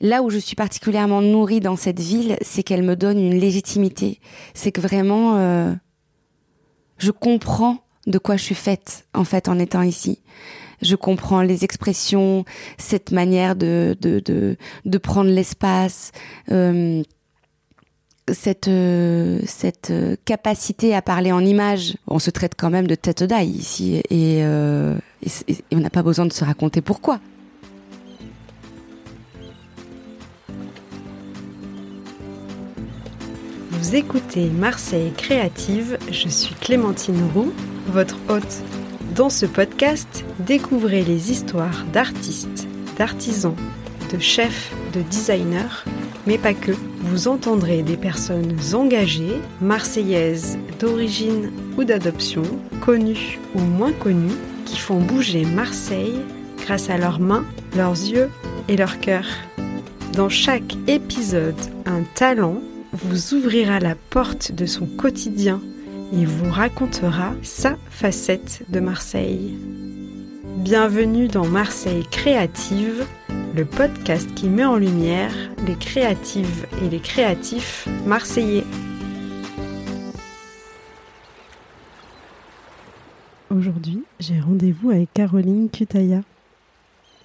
Là où je suis particulièrement nourrie dans cette ville, c'est qu'elle me donne une légitimité. C'est que vraiment, euh, je comprends de quoi je suis faite, en fait, en étant ici. Je comprends les expressions, cette manière de, de, de, prendre l'espace, euh, cette, euh, cette capacité à parler en images. On se traite quand même de tête d'ail ici et on n'a pas besoin de se raconter pourquoi. Vous écoutez Marseille Créative, je suis Clémentine Roux, votre hôte. Dans ce podcast, découvrez les histoires d'artistes, d'artisans, de chefs, de designers, mais pas que. Vous entendrez des personnes engagées, marseillaises d'origine ou d'adoption, connues ou moins connues, qui font bouger Marseille grâce à leurs mains, leurs yeux et leur cœur. Dans chaque épisode, un talent vous ouvrira la porte de son quotidien et vous racontera sa facette de Marseille. Bienvenue dans Marseille Créative, le podcast qui met en lumière les créatives et les créatifs marseillais. Aujourd'hui, j'ai rendez-vous avec Caroline Cutaya.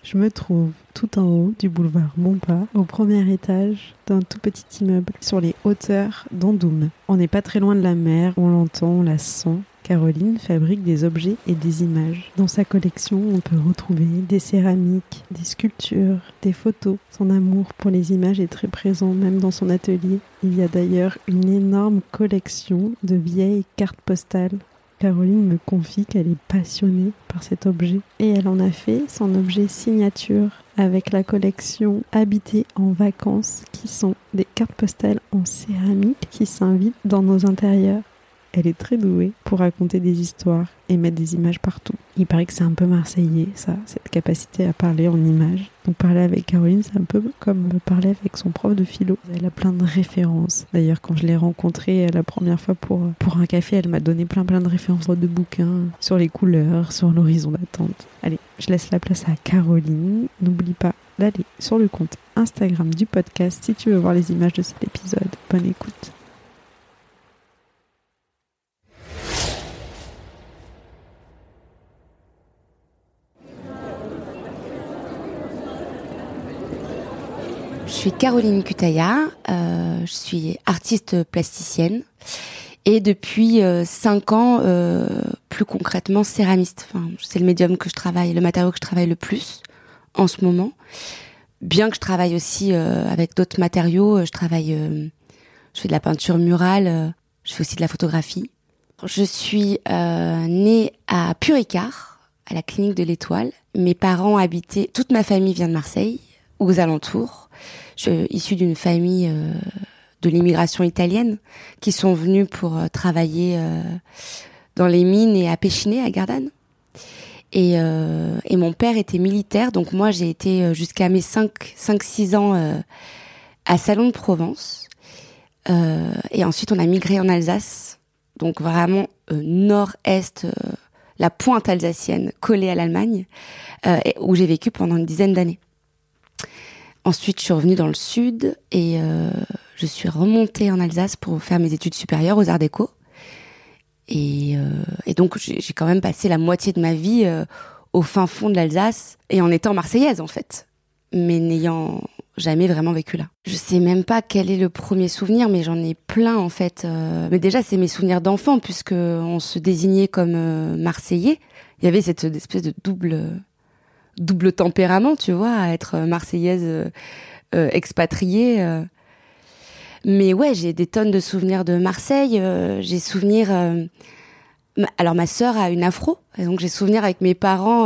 Je me trouve tout en haut du boulevard Montpas, au premier étage d'un tout petit immeuble sur les hauteurs d'Andoum. On n'est pas très loin de la mer, on l'entend, on la sent. Caroline fabrique des objets et des images. Dans sa collection, on peut retrouver des céramiques, des sculptures, des photos. Son amour pour les images est très présent même dans son atelier. Il y a d'ailleurs une énorme collection de vieilles cartes postales Caroline me confie qu'elle est passionnée par cet objet et elle en a fait son objet signature avec la collection Habiter en vacances qui sont des cartes postales en céramique qui s'invitent dans nos intérieurs. Elle est très douée pour raconter des histoires et mettre des images partout. Il paraît que c'est un peu marseillais, ça, cette capacité à parler en images. Donc parler avec Caroline, c'est un peu comme parler avec son prof de philo. Elle a plein de références. D'ailleurs, quand je l'ai rencontrée la première fois pour, pour un café, elle m'a donné plein plein de références de bouquins sur les couleurs, sur l'horizon d'attente. Allez, je laisse la place à Caroline. N'oublie pas d'aller sur le compte Instagram du podcast si tu veux voir les images de cet épisode. Bonne écoute. Je suis Caroline Cutaya, euh, je suis artiste plasticienne et depuis euh, cinq ans, euh, plus concrètement, céramiste. C'est le médium que je travaille, le matériau que je travaille le plus en ce moment. Bien que je travaille aussi euh, avec d'autres matériaux, je travaille, euh, je fais de la peinture murale, je fais aussi de la photographie. Je suis née à Puricard, à la clinique de l'Étoile. Mes parents habitaient, toute ma famille vient de Marseille, aux alentours. Je suis issue d'une famille euh, de l'immigration italienne qui sont venus pour euh, travailler euh, dans les mines et à Péchiné, à Gardanne. Et, mon père était militaire, donc moi j'ai été jusqu'à mes 5-6 ans à Salon de Provence. et ensuite on a migré en Alsace, donc vraiment nord-est, la pointe alsacienne collée à l'Allemagne, où j'ai vécu pendant une dizaine d'années. Ensuite, je suis revenue dans le sud et euh, je suis remontée en Alsace pour faire mes études supérieures aux Arts Déco. Et, euh, et donc, j'ai quand même passé la moitié de ma vie euh, au fin fond de l'Alsace et en étant marseillaise en fait, mais n'ayant jamais vraiment vécu là. Je sais même pas quel est le premier souvenir, mais j'en ai plein en fait. Euh, mais déjà, c'est mes souvenirs d'enfant puisque on se désignait comme euh, marseillais. Il y avait cette espèce de double double tempérament, tu vois, à être marseillaise euh, euh, expatriée. Euh. Mais ouais, j'ai des tonnes de souvenirs de Marseille. Euh, j'ai souvenir. alors ma sœur a une afro, donc j'ai souvenir avec mes parents.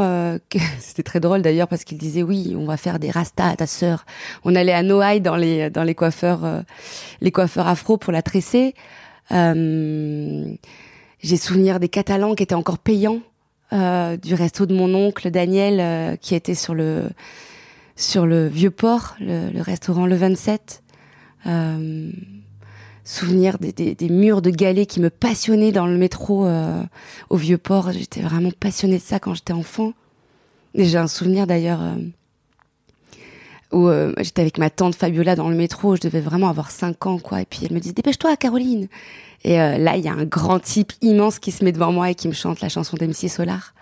que C'était très drôle d'ailleurs parce qu'ils disaient oui, on va faire des rastas à ta sœur. On allait à Noailles dans les dans les coiffeurs les coiffeurs afro pour la tresser. j'ai souvenir des Catalans qui étaient encore payants euh, du resto de mon oncle Daniel euh, qui était sur le sur le vieux port, le, le restaurant Le 27. Euh, souvenir des, des, des, murs de galets qui me passionnaient dans le métro euh, au vieux port. J'étais vraiment passionnée de ça quand j'étais enfant. Et j'ai un souvenir d'ailleurs où euh, j'étais avec ma tante Fabiola dans le métro, je devais vraiment avoir 5 ans, quoi. Et puis elle me dit, dépêche-toi, Caroline. Et euh, là, il y a un grand type immense qui se met devant moi et qui me chante la chanson d'MC Solar.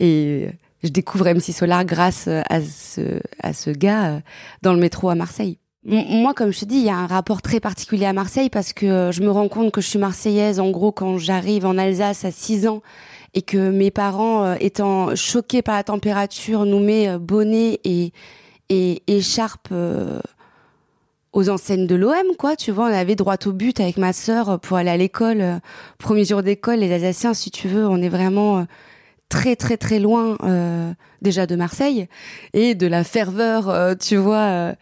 Et je découvre MC Solar grâce à ce, à ce gars dans le métro à Marseille. Moi, comme je te dis, il y a un rapport très particulier à Marseille parce que je me rends compte que je suis marseillaise, en gros, quand j'arrive en Alsace à 6 ans et que mes parents, étant choqués par la température, nous met bonnet et, et écharpe euh, aux enseignes de l'OM, quoi. Tu vois, on avait droit au but avec ma sœur pour aller à l'école. Euh, premier jour d'école, les Alsaciens, si tu veux, on est vraiment euh, très très très loin déjà de Marseille et de la ferveur, tu vois,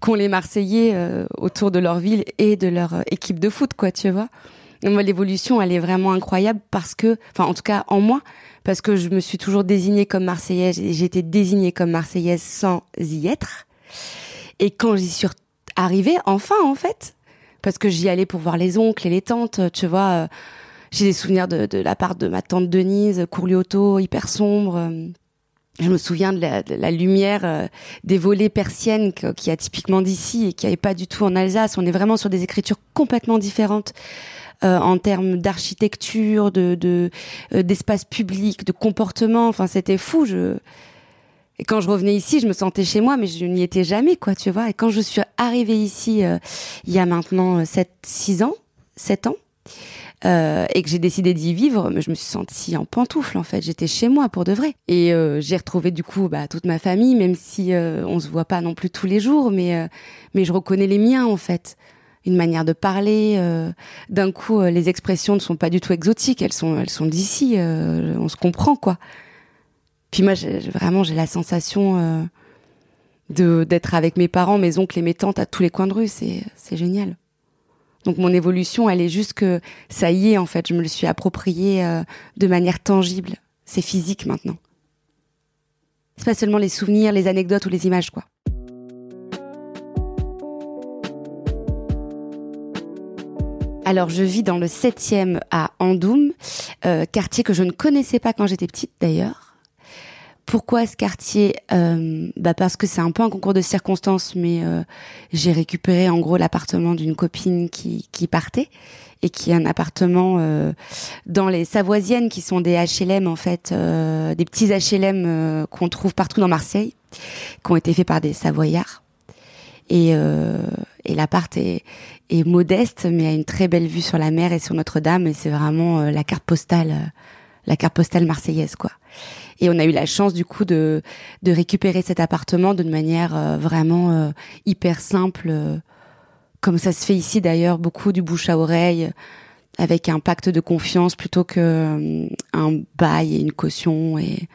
qu'ont les Marseillais autour de leur ville et de leur équipe de foot, quoi, tu vois. Moi, l'évolution, elle est vraiment incroyable parce que, enfin, en tout cas, en moi, parce que je me suis toujours désignée comme marseillaise et j'ai été désignée comme marseillaise sans y être. Et quand j'y suis arrivée, enfin, en fait, parce que j'y allais pour voir les oncles et les tantes, tu vois, euh, j'ai des souvenirs de, la part de ma tante Denise, Courliotto, hyper sombre. Je me souviens de la, lumière euh, des volets persiennes qui a typiquement d'ici et qui avait pas du tout en Alsace. On est vraiment sur des écritures complètement différentes. Euh, en termes d'architecture, de euh, d'espace public, de comportement. Enfin, c'était fou. Je et quand je revenais ici, je me sentais chez moi, mais je n'y étais jamais, quoi, tu vois. Et quand je suis arrivée ici, euh, il y a maintenant 7, 6 ans, 7 ans, euh, et que j'ai décidé d'y vivre, je me suis sentie en pantoufle, en fait. J'étais chez moi pour de vrai. Et euh, j'ai retrouvé du coup bah, toute ma famille, même si euh, on se voit pas non plus tous les jours, mais mais je reconnais les miens, en fait une manière de parler. Euh, d'un coup, euh, les expressions ne sont pas du tout exotiques, elles sont, elles sont d'ici. Euh, on se comprend, quoi. Puis moi, vraiment, j'ai la sensation de d'être avec mes parents, mes oncles et mes tantes à tous les coins de rue. C'est, c'est génial. Donc mon évolution, elle est juste que ça y est, en fait, je me le suis approprié de manière tangible. C'est physique maintenant. C'est pas seulement les souvenirs, les anecdotes ou les images, quoi. Alors, je vis dans le 7e à Andoum, euh, quartier que je ne connaissais pas quand j'étais petite d'ailleurs. Pourquoi ce quartier euh, bah Parce que c'est un peu un concours de circonstances, mais euh, j'ai récupéré en gros l'appartement d'une copine qui, qui partait et qui est un appartement euh, dans les Savoisiennes qui sont des HLM en fait, euh, des petits HLM euh, qu'on trouve partout dans Marseille, qui ont été faits par des Savoyards. Et, et l'appart est, est modeste, mais a une très belle vue sur la mer et sur Notre-Dame. Et c'est vraiment euh, la carte postale, euh, la carte postale marseillaise, quoi. Et on a eu la chance du coup de de récupérer cet appartement d'une manière euh, vraiment hyper simple, comme ça se fait ici d'ailleurs, beaucoup du bouche à oreille, avec un pacte de confiance plutôt que un bail et une caution et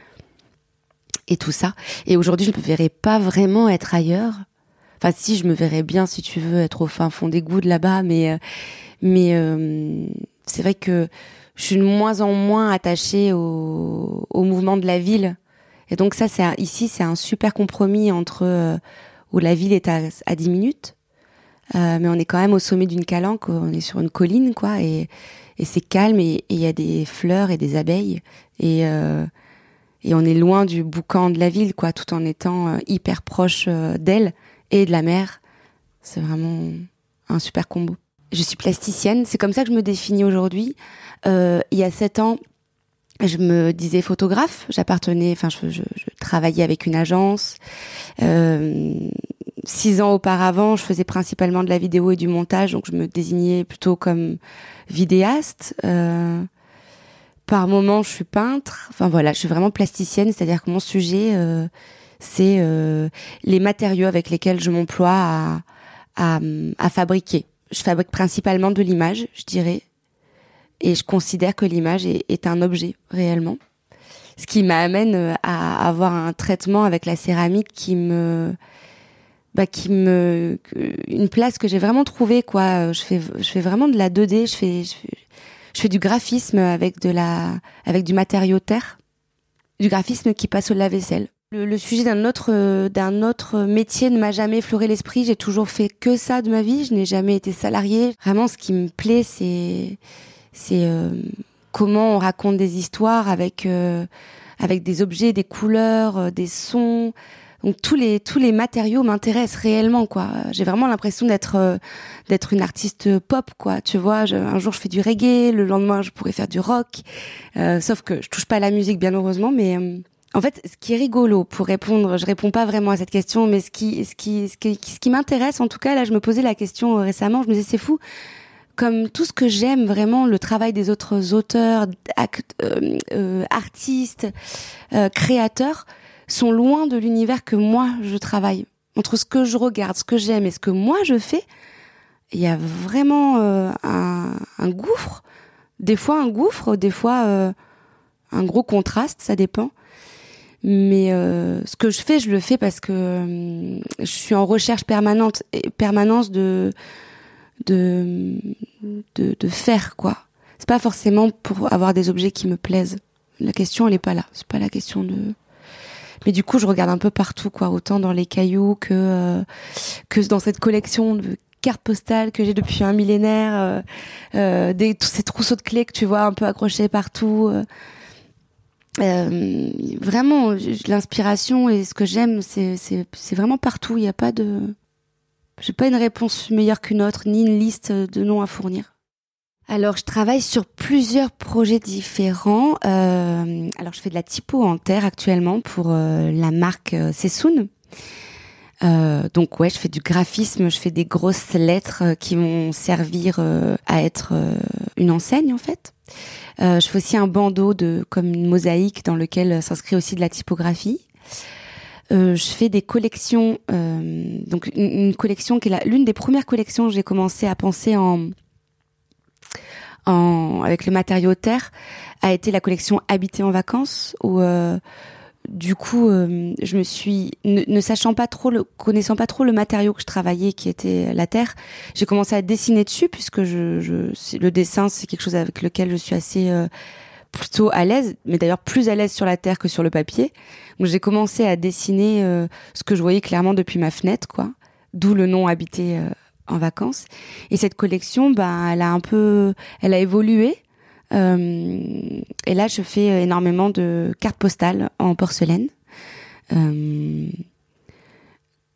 et tout ça. Et aujourd'hui, je ne me verrais pas vraiment être ailleurs Enfin, si, je me verrais bien, si tu veux, être au fin fond des gouttes là-bas, mais, euh, euh, c'est vrai que je suis de moins en moins attachée au, mouvement de la ville. Et donc ça, c'est ici, c'est un super compromis entre euh, où la ville est à, à 10 minutes, mais on est quand même au sommet d'une calanque, on est sur une colline, quoi, et, et c'est calme et il y a des fleurs et des abeilles et et on est loin du boucan de la ville, quoi, tout en étant hyper proche d'elle et de la mer. C'est vraiment un super combo. Je suis plasticienne, c'est comme ça que je me définis aujourd'hui. Euh, il y a sept ans, je me disais photographe. J'appartenais, enfin, je, travaillais avec une agence. Euh, six ans auparavant, je faisais principalement de la vidéo et du montage, donc je me désignais plutôt comme vidéaste. Euh, par moment, je suis peintre. Enfin voilà, je suis vraiment plasticienne, c'est-à-dire que mon sujet, c'est euh, les matériaux avec lesquels je m'emploie à, à, à, fabriquer. Je fabrique principalement de l'image, je dirais, et je considère que l'image est, est, un objet réellement. Ce qui m'amène euh, à avoir un traitement avec la céramique qui me bah, qui me une place que j'ai vraiment trouvée quoi je fais je fais vraiment de la 2D je fais je fais, je fais du graphisme avec de la avec du matériau terre du graphisme qui passe au lave-vaisselle le, le, sujet d'un autre euh, d'un autre métier ne m'a jamais effleuré l'esprit. J'ai toujours fait que ça de ma vie. Je n'ai jamais été salariée. Vraiment, ce qui me plaît, c'est c'est euh, comment on raconte des histoires avec euh, avec des objets, des couleurs, euh, des sons. donc tous les tous les matériaux m'intéressent réellement quoi. J'ai vraiment l'impression d'être d'être une artiste pop quoi. Tu vois, un jour je fais du reggae, le lendemain je pourrais faire du rock. Euh, sauf que je touche pas à la musique bien heureusement, mais en fait, ce qui est rigolo pour répondre, je réponds pas vraiment à cette question, mais ce qui ce qui ce qui, ce qui m'intéresse en tout cas là, je me posais la question récemment, je me disais c'est fou comme tout ce que j'aime vraiment, le travail des autres auteurs, artistes, créateurs, sont loin de l'univers que moi je travaille. Entre ce que je regarde, ce que j'aime et ce que moi je fais, il y a vraiment euh, un, un, gouffre. Des fois un gouffre, des fois euh, un gros contraste, ça dépend. Mais euh, ce que je fais, je le fais parce que je suis en recherche permanente, permanence de de, de, de faire quoi. C'est pas forcément pour avoir des objets qui me plaisent. La question, elle est pas là. C'est pas la question de mais du coup, je regarde un peu partout, quoi, autant dans les cailloux que euh, que dans cette collection de cartes postales que j'ai depuis un millénaire, euh, euh, des tous ces trousseaux de clés que tu vois un peu accrochés partout. Vraiment, l'inspiration et ce que j'aime, c'est c'est vraiment partout. Il n'y a pas de, j'ai pas une réponse meilleure qu'une autre, ni une liste de noms à fournir. Alors, je travaille sur plusieurs projets différents. Euh, alors, je fais de la typo en terre actuellement pour euh, la marque euh, Sessoun. Euh, donc ouais, je fais du graphisme, je fais des grosses lettres qui vont servir à être une enseigne en fait. je fais aussi un bandeau de comme une mosaïque dans lequel s'inscrit aussi de la typographie. je fais des collections, donc une, collection qui est l'une des premières collections que j'ai commencé à penser en avec le matériau terre a été la collection Habiter en vacances où euh, du coup euh, je me suis ne, sachant pas trop le connaissant pas trop le matériau que je travaillais qui était la terre j'ai commencé à dessiner dessus puisque je, je le dessin c'est quelque chose avec lequel je suis assez euh, plutôt à l'aise mais d'ailleurs plus à l'aise sur la terre que sur le papier donc j'ai commencé à dessiner ce que je voyais clairement depuis ma fenêtre quoi d'où le nom Habiter en vacances. Et cette collection, ben, elle a un peu, elle a évolué. Euh, et là, je fais énormément de cartes postales en porcelaine. Euh,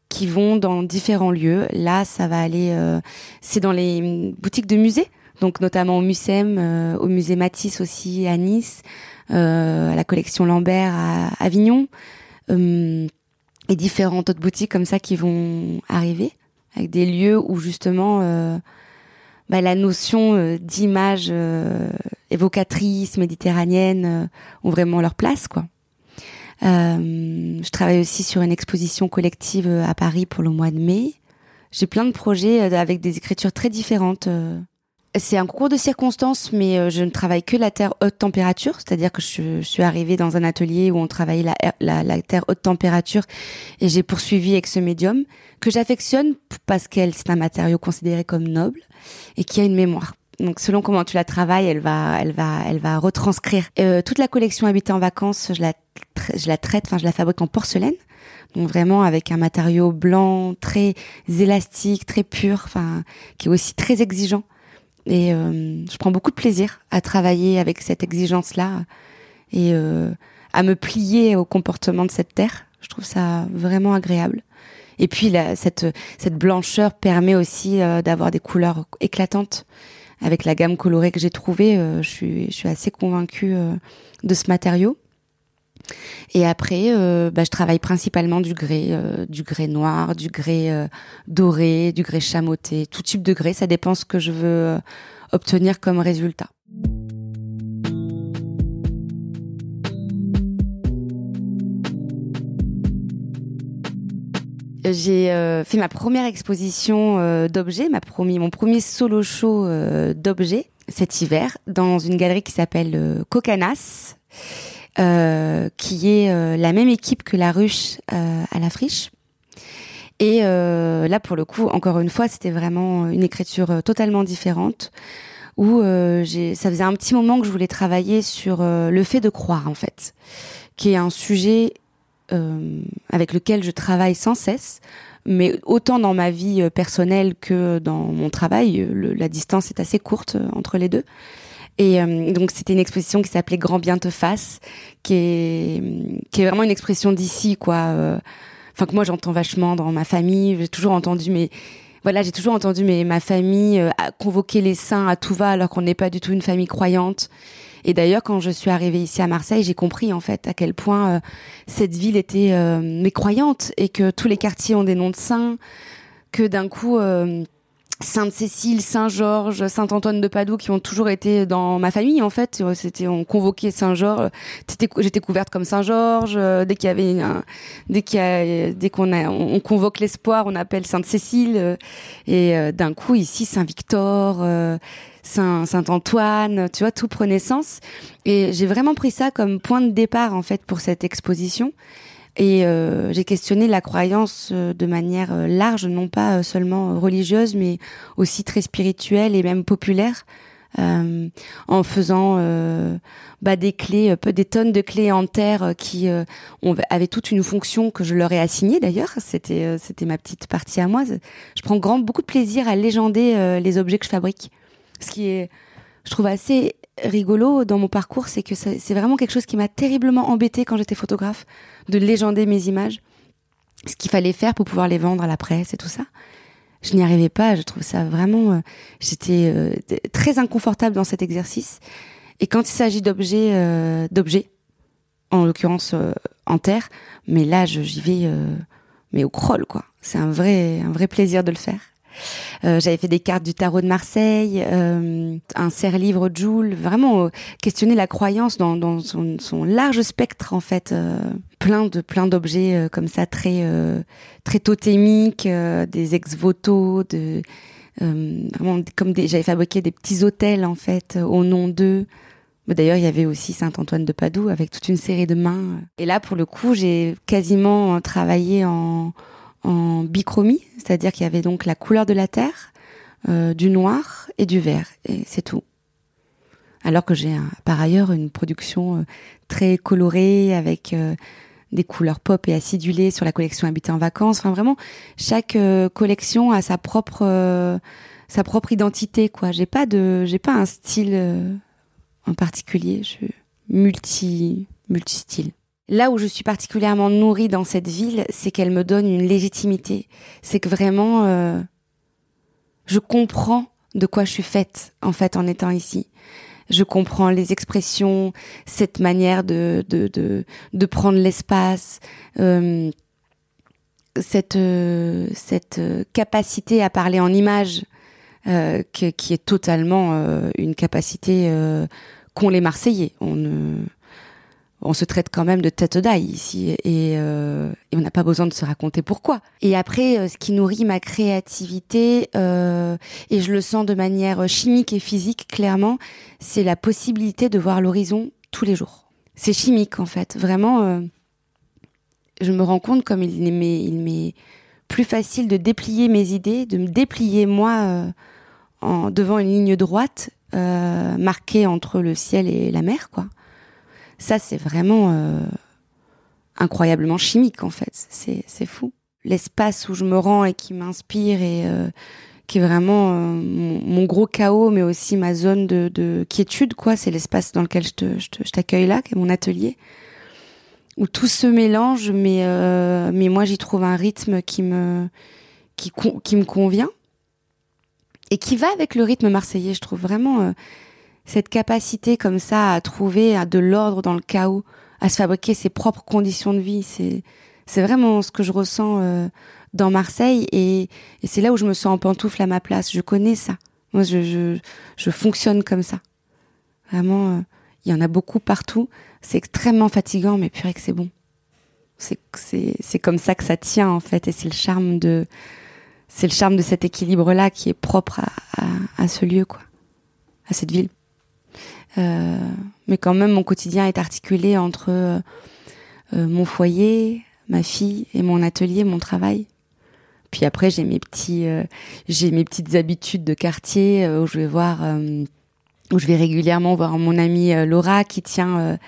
qui vont dans différents lieux. Là, ça va aller, euh, c'est dans les boutiques de musées, donc notamment au Mucem, euh, au musée Matisse aussi à Nice, à la collection Lambert à Avignon, et différentes autres boutiques comme ça qui vont arriver avec des lieux où justement bah, la notion euh, d'image euh, évocatrice méditerranéenne euh, ont vraiment leur place quoi. je travaille aussi sur une exposition collective à Paris pour le mois de mai. J'ai plein de projets avec des écritures très différentes. C'est un concours de circonstances, mais je ne travaille que la terre haute température, c'est-à-dire que je, suis arrivée dans un atelier où on travaillait la, la, la terre haute température et j'ai poursuivi avec ce médium que j'affectionne parce qu'elle c'est un matériau considéré comme noble et qui a une mémoire. Donc selon comment tu la travailles, elle va, elle va, elle va retranscrire. Euh, toute la collection Habiter en vacances, je la, je la traite, enfin je la fabrique en porcelaine, donc vraiment avec un matériau blanc très élastique, très pur, enfin qui est aussi très exigeant. Et euh, je prends beaucoup de plaisir à travailler avec cette exigence-là et euh, à me plier au comportement de cette terre. Je trouve ça vraiment agréable. Et puis cette, cette blancheur permet aussi euh, d'avoir des couleurs éclatantes. Avec la gamme colorée que j'ai trouvée, euh, je, suis, je suis assez convaincue euh, de ce matériau. Et après, bah, je travaille principalement du grès, du grès noir, du grès doré, du grès chamoté, tout type de grès. Ça dépend ce que je veux obtenir comme résultat. j'ai euh, fait ma première exposition euh, d'objets, ma mon premier solo show euh, d'objets cet hiver dans une galerie qui s'appelle Cocanas, qui est la même équipe que la ruche à la friche. Et là, pour le coup, encore une fois, c'était vraiment une écriture totalement différente où j'ai, ça faisait un petit moment que je voulais travailler sur le fait de croire en fait, qui est un sujet euh, avec lequel je travaille sans cesse, mais autant dans ma vie euh, personnelle que dans mon travail, le, la distance est assez courte euh, entre les deux. Et donc c'était une exposition qui s'appelait Grand bien te fasse, qui est vraiment une expression d'ici quoi. enfin que moi j'entends vachement dans ma famille. J'ai toujours entendu mes voilà, j'ai toujours entendu mes, ma famille euh, convoquer les saints à tout va alors qu'on n'est pas du tout une famille croyante. Et d'ailleurs, quand je suis arrivée ici à Marseille, j'ai compris en fait à quel point euh, cette ville était euh, mécroyante et que tous les quartiers ont des noms de saints, que d'un coup Sainte-Cécile, Saint-Georges, Saint-Antoine de Padoue qui ont toujours été dans ma famille en fait. C'était on convoquait Saint-Georges. J'étais couverte comme Saint-Georges. Euh, dès qu'il y avait un, dès qu'il dès qu'on a, on convoque l'espoir, on appelle Sainte-Cécile. Euh, et euh, d'un coup ici Saint-Victor, Saint, Saint-Antoine, tu vois, tout prenait sens. Et j'ai vraiment pris ça comme point de départ en fait pour cette exposition. Et euh, j'ai questionné la croyance euh, de manière euh, large, non pas seulement religieuse, mais aussi très spirituelle et même populaire, euh, en faisant euh, bah, des clés, des tonnes de clés en terre qui ont, avaient toute une fonction que je leur ai assignée d'ailleurs. C'était c'était ma petite partie à moi. Je prends grand beaucoup de plaisir à légender les objets que je fabrique, ce qui est, je trouve assez rigolo dans mon parcours, c'est que c'est vraiment quelque chose qui m'a terriblement embêté quand j'étais photographe, de légender mes images, ce qu'il fallait faire pour pouvoir les vendre à la presse et tout ça. Je n'y arrivais pas, je trouve ça vraiment, euh, j'étais euh, très inconfortable dans cet exercice. Et quand il s'agit d'objets, euh, d'objets, en l'occurrence en terre, mais là j'y vais, mais au crawl quoi. C'est un vrai, un vrai plaisir de le faire. Euh, j'avais fait des cartes du tarot de Marseille, euh, un serre-livre Joule, vraiment euh, questionner la croyance dans, son, large spectre en fait, plein de plein d'objets comme ça très très totémiques, des ex-voto, vraiment comme j'avais fabriqué des petits hôtels en fait au nom d'eux. D'ailleurs, il y avait aussi Saint-Antoine de Padoue avec toute une série de mains. Et là, pour le coup, j'ai quasiment travaillé en, en bichromie, c'est-à-dire qu'il y avait donc la couleur de la terre, euh, du noir et du vert, et c'est tout. Alors que j'ai par ailleurs une production euh, très colorée avec euh, des couleurs pop et acidulées sur la collection Habiter en vacances. Enfin vraiment, chaque collection a sa propre sa propre identité quoi. J'ai pas de j'ai pas un style en particulier. Je suis multi multi style. Là où je suis particulièrement nourrie dans cette ville, c'est qu'elle me donne une légitimité. C'est que vraiment, euh, je comprends de quoi je suis faite, en fait, en étant ici. Je comprends les expressions, cette manière de, de, de, prendre l'espace, euh, cette, euh, cette capacité à parler en images, qui est totalement une capacité qu'ont les Marseillais. On se traite quand même de tête d'ail ici euh, et, on n'a pas besoin de se raconter pourquoi. Et après, euh, ce qui nourrit ma créativité euh, et je le sens de manière chimique et physique clairement, c'est la possibilité de voir l'horizon tous les jours. C'est chimique en fait, vraiment. je me rends compte comme il m'est, il m'est plus facile de déplier mes idées, de me déplier moi en, devant une ligne droite marquée entre le ciel et la mer, quoi ça, c'est vraiment euh, incroyablement chimique, en fait. C'est fou. L'espace où je me rends et qui m'inspire et euh, qui est vraiment euh, mon, gros chaos, mais aussi ma zone de, quiétude, quoi. C'est l'espace dans lequel je t'accueille là, qui est mon atelier, où tout se mélange, mais mais moi j'y trouve un rythme qui me qui, qui me convient et qui va avec le rythme marseillais. Je trouve vraiment cette capacité comme ça à trouver de l'ordre dans le chaos, à se fabriquer ses propres conditions de vie, c'est c'est vraiment ce que je ressens euh, dans Marseille et, c'est là où je me sens en pantoufle à ma place. Je connais ça. Moi, je, je, je fonctionne comme ça. Vraiment, euh, il y en a beaucoup partout. C'est extrêmement fatigant, mais purée que c'est bon. C'est comme ça que ça tient en fait, et c'est le charme de c'est le charme de cet équilibre là qui est propre à, à, à ce lieu quoi, à cette ville. Euh, mais quand même, mon quotidien est articulé entre euh, euh, mon foyer, ma fille et mon atelier, mon travail. Puis après, j'ai mes petits, j'ai mes petites habitudes de quartier où je vais voir, où je vais régulièrement voir mon amie Laura qui tient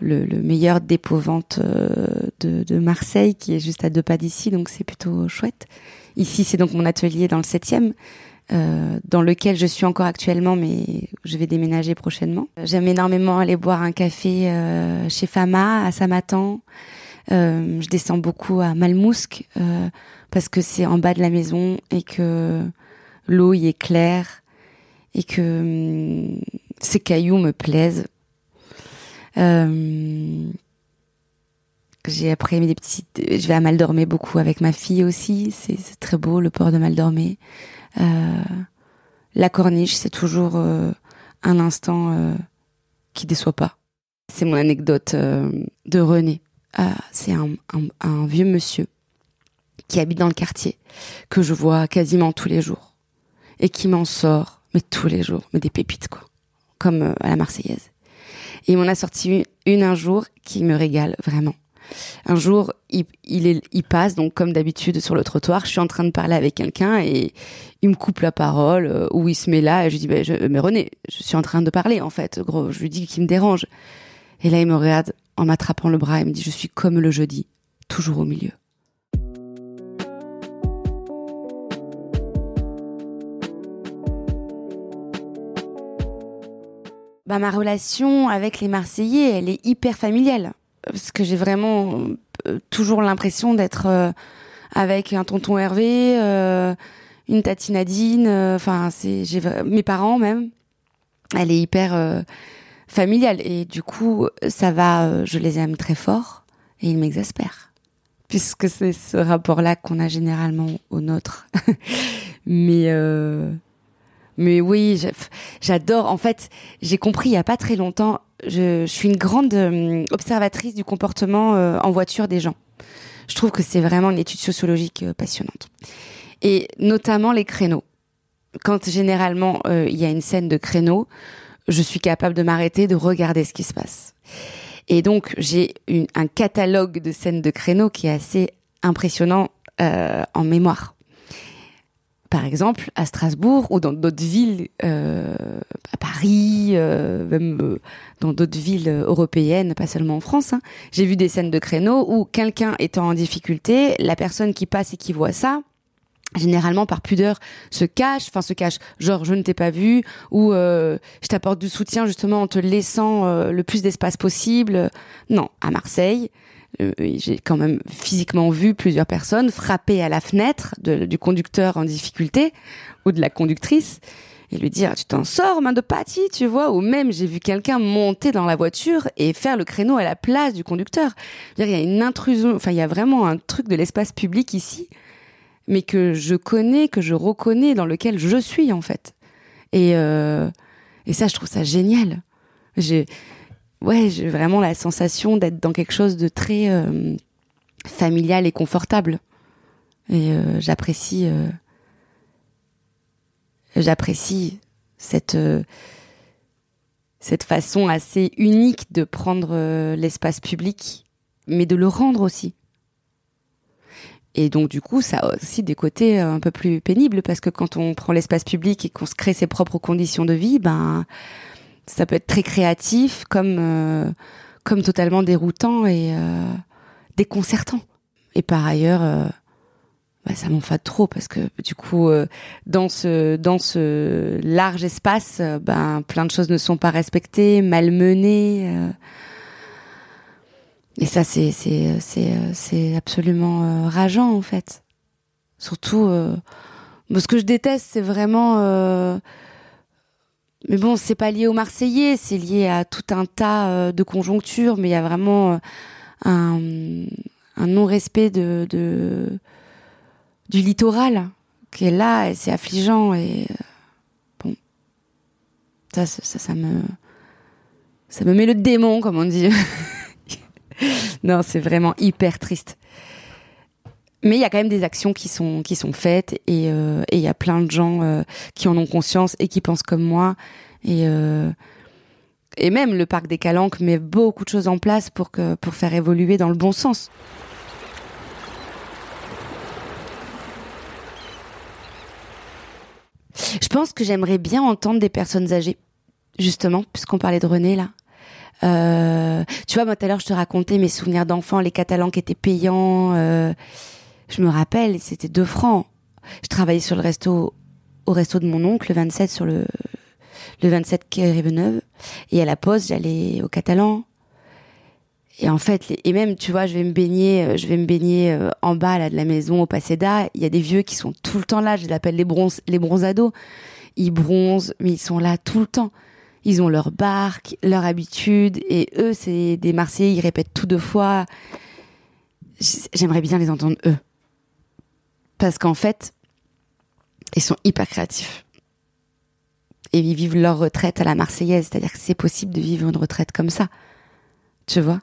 le, le, meilleur dépôt-vente de, de, Marseille, qui est juste à deux pas d'ici, donc c'est plutôt chouette. Ici, c'est donc mon atelier dans le septième. Euh, dans lequel je suis encore actuellement, mais je vais déménager prochainement. J'aime énormément aller boire un café euh, chez Fama à Samatan. je descends beaucoup à Malmousque parce que c'est en bas de la maison et que l'eau y est claire et que hum, ces cailloux me plaisent. Euh, j'ai après des petites. Je vais à Maldormé beaucoup avec ma fille aussi. C'est très beau le port de Maldormé. Euh, la corniche, c'est toujours euh, un instant euh, qui déçoit pas. C'est mon anecdote de René. c'est un, un, un, vieux monsieur qui habite dans le quartier que je vois quasiment tous les jours et qui m'en sort, mais tous les jours, mais des pépites quoi, comme à la Marseillaise. Et il m'en a sorti une un jour qui me régale vraiment. Un jour, il, passe, donc comme d'habitude sur le trottoir, je suis en train de parler avec quelqu'un et il me coupe la parole euh, ou il se met là et je dis bah, je, mais René, je suis en train de parler en fait, gros, je lui dis qu'il me dérange. Et là, il me regarde en m'attrapant le bras et me dit je suis comme le jeudi, toujours au milieu. Bah, ma relation avec les Marseillais, elle est hyper familiale parce que j'ai vraiment euh, toujours l'impression d'être euh, avec un tonton Hervé, euh, une tati Nadine, enfin c'est mes parents même. Elle est hyper familiale et du coup ça va, je les aime très fort et ils m'exaspèrent puisque c'est ce rapport-là qu'on a généralement au nôtre. mais mais oui, j'adore. En fait, j'ai compris il y a pas très longtemps je, suis une grande euh, observatrice du comportement euh, en voiture des gens. Je trouve que c'est vraiment une étude sociologique euh, passionnante. Et notamment les créneaux. Quand généralement il y a une scène de créneau, je suis capable de m'arrêter, de regarder ce qui se passe. Et donc j'ai un catalogue de scènes de créneaux qui est assez impressionnant en mémoire par exemple à Strasbourg ou dans d'autres villes, euh, à Paris, euh, même euh, dans d'autres villes européennes, pas seulement en France, hein, j'ai vu des scènes de créneaux où quelqu'un étant en difficulté, la personne qui passe et qui voit ça, généralement par pudeur se cache, enfin se cache, genre je ne t'ai pas vu ou euh, je t'apporte du soutien justement en te laissant euh, le plus d'espace possible. Non, à Marseille, euh, j'ai quand même physiquement vu plusieurs personnes frapper à la fenêtre du conducteur en difficulté ou de la conductrice et lui dire tu t'en sors main de pâtis tu vois ou même j'ai vu quelqu'un monter dans la voiture et faire le créneau à la place du conducteur. Il y a une intrusion enfin il y a vraiment un truc de l'espace public ici mais que je connais que je reconnais dans lequel je suis en fait. Et euh, et ça je trouve ça génial ouais, j'ai vraiment la sensation d'être dans quelque chose de très euh, familial et confortable. Et euh, j'apprécie, euh, j'apprécie cette cette façon assez unique de prendre l'espace public, mais de le rendre aussi. Et donc du coup, ça a aussi des côtés un peu plus pénibles parce que quand on prend l'espace public et qu'on se crée ses propres conditions de vie, ben ça peut être très créatif comme euh, comme totalement déroutant et euh, déconcertant. Et par ailleurs, euh, bah, ça trop parce que du coup, dans ce dans ce large espace, ben plein de choses ne sont pas respectées, malmenées. et ça, c'est c'est c'est c'est absolument rageant en fait. Surtout, ce que je déteste, c'est vraiment mais bon, c'est pas lié aux Marseillais, c'est lié à tout un tas euh, de conjonctures, mais il y a vraiment euh, un, non-respect de, du littoral qui est là et c'est affligeant et euh, bon, ça, me, ça me met le démon, comme on dit. non, c'est vraiment hyper triste. Mais il y a quand même des actions qui sont qui sont faites et euh, il y a plein de gens euh, qui en ont conscience et qui pensent comme moi et euh, et même le parc des Calanques met beaucoup de choses en place pour que pour faire évoluer dans le bon sens. Je pense que j'aimerais bien entendre des personnes âgées, justement, puisqu'on parlait de René là. Tu vois, moi tout à l'heure je te racontais mes souvenirs d'enfant, les Catalans qui étaient payants. Je me rappelle, c'était deux francs. Je travaillais sur le resto, au resto de mon oncle, le 27 sur le, le 27 quai Riveneuve. Et à la pause, j'allais au Catalan. Et en fait, et même, tu vois, je vais me baigner, euh, je vais me baigner euh, en bas là de la maison au Paseda. Il y a des vieux qui sont tout le temps là. Je les appelle les bronzes, les bronzados. Ils bronzent, mais ils sont là tout le temps. Ils ont leur barque, leur habitude, et eux, c'est des Marseillais. Ils répètent tout deux fois. J'aimerais bien les entendre eux, parce qu'en fait, ils sont hyper créatifs et ils vivent leur retraite à la Marseillaise. C'est-à-dire que c'est possible de vivre une retraite comme ça. Tu vois?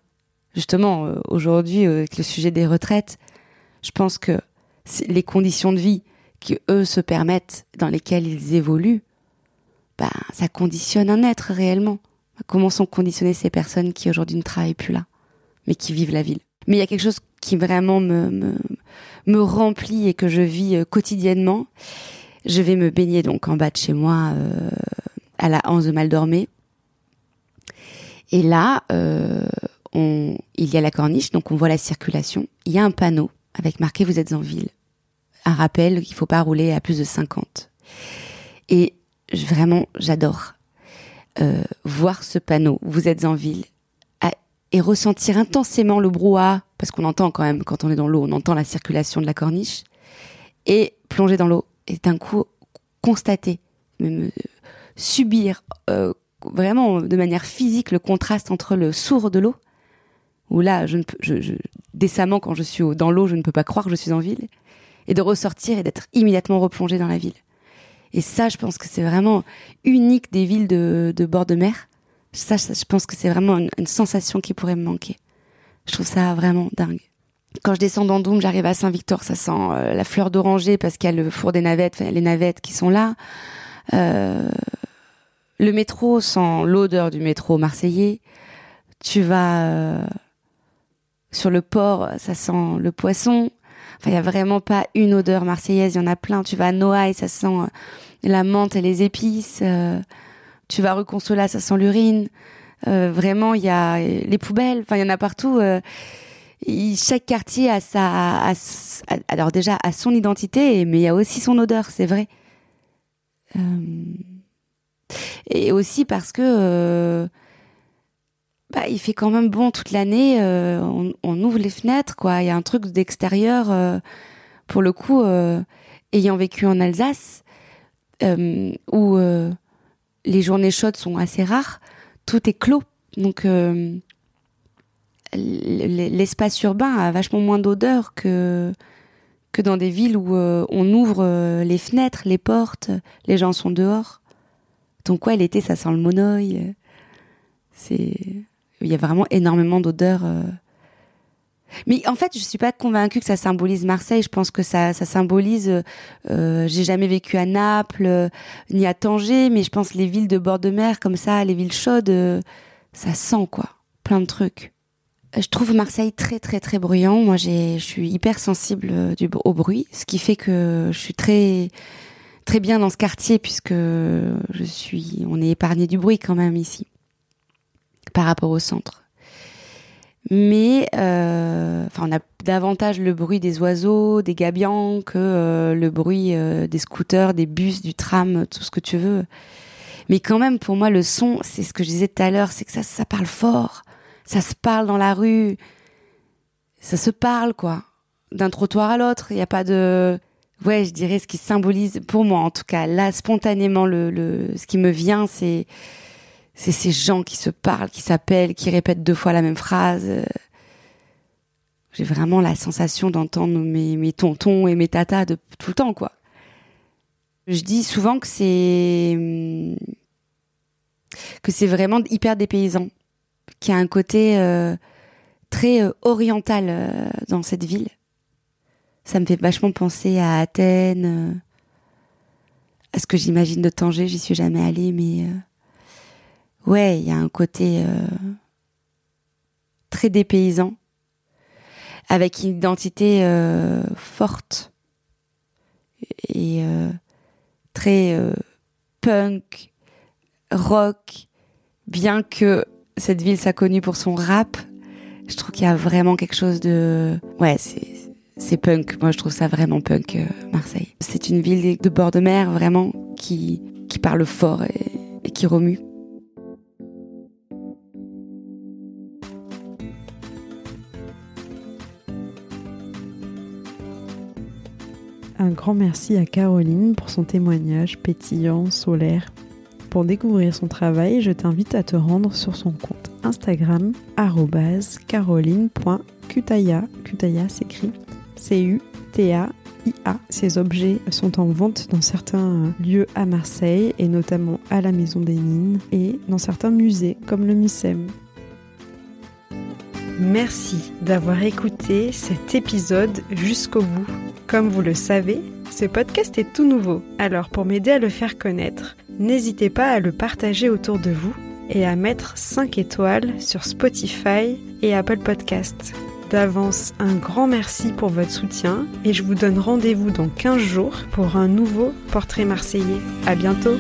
Justement, euh, aujourd'hui, euh, avec le sujet des retraites, je pense que les conditions de vie qui, eux, se permettent, dans lesquelles ils évoluent, bah, ça conditionne un être réellement. Comment sont conditionnées ces personnes qui aujourd'hui ne travaillent plus là, mais qui vivent la ville? Mais il y a quelque chose qui vraiment me, me, me remplit et que je vis euh, quotidiennement. Je vais me baigner donc en bas de chez moi, à la Anse de Maldormé. Et là, euh, on, il y a la corniche, donc on voit la circulation. Il y a un panneau avec marqué Vous êtes en ville. Un rappel qu'il faut pas rouler à plus de 50. Et vraiment, j'adore euh, voir ce panneau Vous êtes en ville et ressentir intensément le brouhaha, parce qu'on entend quand même, quand on est dans l'eau, on entend la circulation de la corniche, et plonger dans l'eau, et d'un coup constater, même euh, subir euh, vraiment de manière physique le contraste entre le sourd de l'eau où là, je ne peux, je, décemment, quand je suis dans l'eau, je ne peux pas croire que je suis en ville, et de ressortir et d'être immédiatement replongé dans la ville. Et ça, je pense que c'est vraiment unique des villes de, de bord de mer. Ça, je pense que c'est vraiment une, sensation qui pourrait me manquer. Je trouve ça vraiment dingue. Quand je descends dans Doum, j'arrive à Saint-Victor, ça sent euh, la fleur d'oranger parce qu'il y a le four des navettes, les navettes qui sont là. Euh, le métro sent l'odeur du métro marseillais. Tu vas euh, sur le port, ça sent le poisson. Enfin, il y a vraiment pas une odeur marseillaise, il y en a plein. Tu vas à Noailles, ça sent la menthe et les épices. Euh, tu vas à Reconsola, ça sent l'urine. Euh, vraiment, il y a les poubelles. Enfin, il y en a partout. chaque quartier a sa, alors déjà a son identité, mais il y a aussi son odeur, c'est vrai. et aussi parce que bah, il fait quand même bon toute l'année. Euh, on, ouvre les fenêtres, quoi. Il y a un truc d'extérieur. Euh, pour le coup, euh, ayant vécu en Alsace, où les journées chaudes sont assez rares, tout est clos. Donc, l'espace urbain a vachement moins d'odeur que que dans des villes où on ouvre les fenêtres, les portes, les gens sont dehors. Donc ouais, l'été ça sent le monoeil. C'est il y a vraiment énormément d'odeurs. Euh. Mais en fait, je suis pas convaincue que ça symbolise Marseille. Je pense que ça, ça symbolise. Euh, euh J'ai jamais vécu à Naples euh, ni à Tanger, mais je pense les villes de bord de mer comme ça, les villes chaudes, ça sent quoi, plein de trucs. Je trouve Marseille très très très bruyant. Moi, je suis hyper sensible au bruit, ce qui fait que je suis très très bien dans ce quartier puisque je suis, on est épargné du bruit quand même ici par rapport au centre. Mais euh, enfin, on a davantage le bruit des oiseaux, des gabions que euh, le bruit euh, des scooters, des bus, du tram, tout ce que tu veux. Mais quand même, pour moi, le son, c'est ce que je disais tout à l'heure, c'est que ça, ça parle fort, ça se parle dans la rue, ça se parle quoi, d'un trottoir à l'autre. Il n'y a pas de, ouais, je dirais ce qui symbolise, pour moi en tout cas, là spontanément, le, le ce qui me vient, c'est c'est ces gens qui se parlent, qui s'appellent, qui répètent deux fois la même phrase. J'ai vraiment la sensation d'entendre mes, tontons et mes tatas de tout le temps, quoi. Je dis souvent que c'est que c'est vraiment hyper dépaysant, qu'il y a un côté euh, très euh, oriental euh, dans cette ville. Ça me fait vachement penser à Athènes, à ce que j'imagine de Tanger. J'y suis jamais allée, mais ouais, il y a un côté euh, très dépaysant, avec une identité euh, forte et euh, très punk, rock, bien que cette ville soit connue pour son rap, je trouve qu'il y a vraiment quelque chose de... Ouais, c'est... Punk, moi je trouve ça vraiment punk, Marseille. C'est une ville de bord de mer vraiment qui, qui parle fort et qui remue. Un grand merci à Caroline pour son témoignage pétillant, solaire. Pour découvrir son travail, je t'invite à te rendre sur son compte Instagram caroline.cutaya. Cutaya s'écrit C-U-T-A ces objets sont en vente dans certains lieux à Marseille et notamment à la Maison des Mines et dans certains musées comme le MUSEM. Merci d'avoir écouté cet épisode jusqu'au bout. Comme vous le savez, ce podcast est tout nouveau, alors pour m'aider à le faire connaître, n'hésitez pas à le partager autour de vous et à mettre 5 étoiles sur Spotify et Apple Podcasts. D'avance, un grand merci pour votre soutien et je vous donne rendez-vous dans 15 jours pour un nouveau portrait marseillais. À bientôt!